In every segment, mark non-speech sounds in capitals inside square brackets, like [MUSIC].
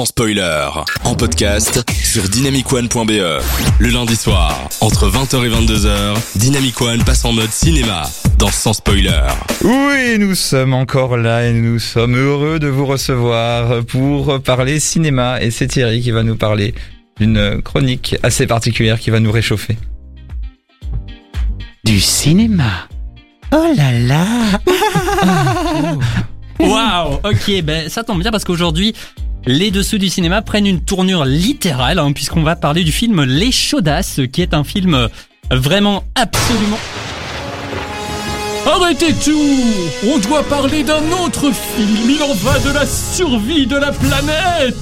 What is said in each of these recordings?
sans spoiler. En podcast sur dynamicone.be. Le lundi soir, entre 20h et 22h, Dynamic One passe en mode cinéma dans Sans spoiler. Oui, nous sommes encore là et nous sommes heureux de vous recevoir pour parler cinéma. Et c'est Thierry qui va nous parler d'une chronique assez particulière qui va nous réchauffer. Du cinéma. Oh là là. [LAUGHS] Waouh Ok, ben ça tombe bien parce qu'aujourd'hui, les dessous du cinéma prennent une tournure littérale, hein, puisqu'on va parler du film Les Chaudasses, qui est un film vraiment absolument... Arrêtez tout! On doit parler d'un autre film, il en va de la survie de la planète.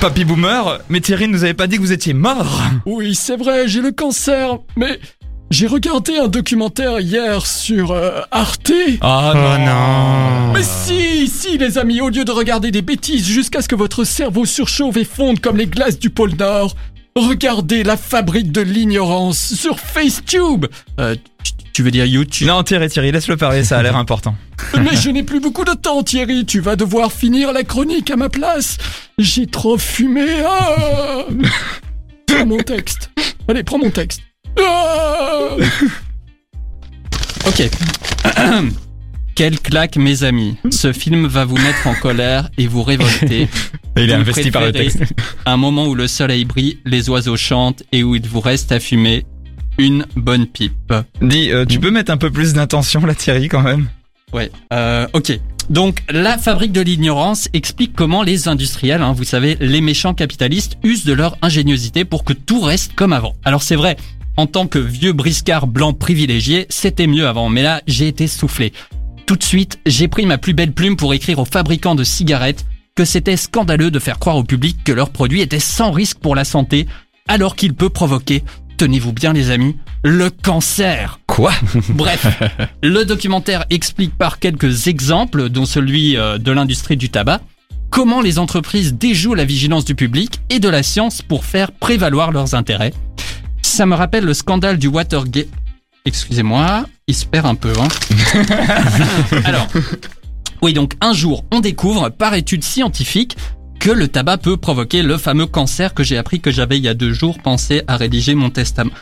Papy Boomer, mais Thierry nous avait pas dit que vous étiez mort. Oui, c'est vrai, j'ai le cancer, mais j'ai regardé un documentaire hier sur euh, Arte. Oh non, Mais si, si les amis, au lieu de regarder des bêtises jusqu'à ce que votre cerveau surchauffe et fonde comme les glaces du pôle Nord, regardez la fabrique de l'ignorance sur FaceTube. Euh, tu- tu veux dire YouTube? Non Thierry, Thierry, laisse-le parler, ça a l'air important. [LAUGHS] Mais je n'ai plus beaucoup de temps, Thierry. Tu vas devoir finir la chronique à ma place. J'ai trop fumé. Ah [LAUGHS] prends mon texte. Allez, prends mon texte. [LAUGHS] Ok. [CLEARS THROAT] Quelle claque, mes amis. Ce film va vous mettre en colère et vous révolter. [LAUGHS] Il est investi par le texte. Un moment où le soleil brille, les oiseaux chantent et où il vous reste à fumer une bonne pipe. Dis, euh, tu peux mettre un peu plus d'intention là Thierry quand même Ouais. Euh, ok. Donc, la fabrique de l'ignorance explique comment les industriels, hein, vous savez, les méchants capitalistes, usent de leur ingéniosité pour que tout reste comme avant. Alors c'est vrai, en tant que vieux briscard blanc privilégié, c'était mieux avant, mais là, j'ai été soufflé. Tout de suite, j'ai pris ma plus belle plume pour écrire aux fabricants de cigarettes que c'était scandaleux de faire croire au public que leur produit était sans risque pour la santé, alors qu'il peut provoquer, tenez-vous bien les amis, le cancer. Quoi? [LAUGHS] Bref, le documentaire explique par quelques exemples, dont celui euh, de l'industrie du tabac, comment les entreprises déjouent la vigilance du public et de la science pour faire prévaloir leurs intérêts. Ça me rappelle le scandale du Watergate. Excusez-moi, il se perd un peu. Hein. [LAUGHS] Alors, oui, donc un jour, on découvre par étude scientifique que le tabac peut provoquer le fameux cancer que j'ai appris que j'avais il y a deux jours pensé à rédiger mon testament.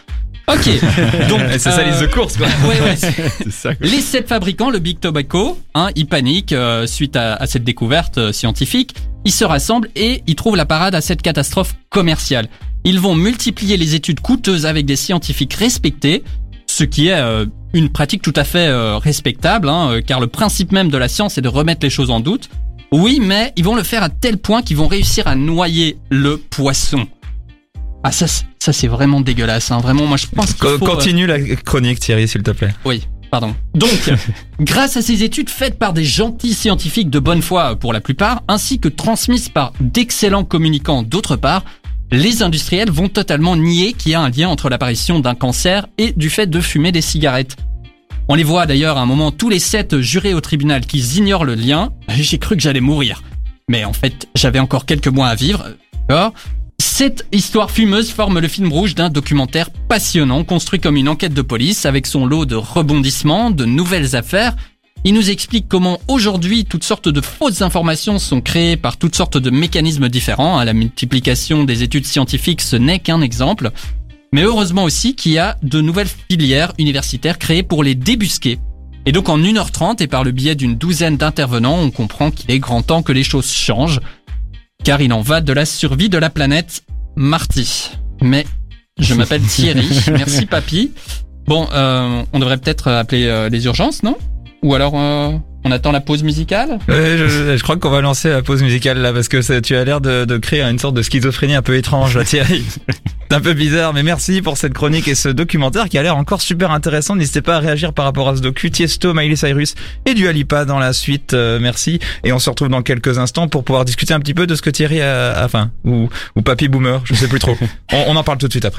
Ok, [LAUGHS] donc C'est ça euh, de course quoi. [LAUGHS] ouais, ouais, [LAUGHS] ça. quoi. les sept fabricants, le Big Tobacco, hein, ils paniquent euh, suite à, à cette découverte euh, scientifique. Ils se rassemblent et ils trouvent la parade à cette catastrophe commerciale. Ils vont multiplier les études coûteuses avec des scientifiques respectés, ce qui est euh, une pratique tout à fait euh, respectable, hein, euh, car le principe même de la science est de remettre les choses en doute. Oui, mais ils vont le faire à tel point qu'ils vont réussir à noyer le poisson. Ah ça, c'est- ça c'est vraiment dégueulasse, hein. vraiment. Moi je pense qu'il faut, euh, Continue la chronique Thierry s'il te plaît. oui, pardon. Donc, [LAUGHS] grâce à ces études faites par des gentils scientifiques de bonne foi pour la plupart, ainsi que transmises par d'excellents communicants d'autre part, les industriels vont totalement nier qu'il y a un lien entre l'apparition d'un cancer et du fait de fumer des cigarettes. On les voit d'ailleurs à un moment tous les sept jurés au tribunal qui ignorent le lien. [LAUGHS] J'ai cru que j'allais mourir. Mais en fait, j'avais encore quelques mois à vivre. D'accord? Cette histoire fumeuse forme le film rouge d'un documentaire passionnant, construit comme une enquête de police, avec son lot de rebondissements, de nouvelles affaires. Il nous explique comment aujourd'hui toutes sortes de fausses informations sont créées par toutes sortes de mécanismes différents. La multiplication des études scientifiques, ce n'est qu'un exemple. Mais heureusement aussi qu'il y a de nouvelles filières universitaires créées pour les débusquer. Et donc en 1h30 et par le biais d'une douzaine d'intervenants, on comprend qu'il est grand temps que les choses changent car il en va de la survie de la planète Marty. Mais je m'appelle [LAUGHS] Thierry. Merci papy. Bon, euh, on devrait peut-être appeler euh, les urgences, non? Ou alors euh, on attend la pause musicale? Ouais, je, je crois qu'on va lancer la pause musicale là parce que ça- tu as l'air de, de créer une sorte de schizophrénie un peu étrange là Thierry. [LAUGHS] C'est un peu bizarre mais merci pour cette chronique et ce documentaire qui a l'air encore super intéressant. N'hésitez pas à réagir par rapport à ce docu Tiesto, Miley Cyrus et du Alipa dans la suite. euh, merci et on se retrouve dans quelques instants pour pouvoir discuter un petit peu de ce que Thierry a, enfin ou ou Papy Boomer, je sais plus trop. [LAUGHS] On, on en parle tout de suite après.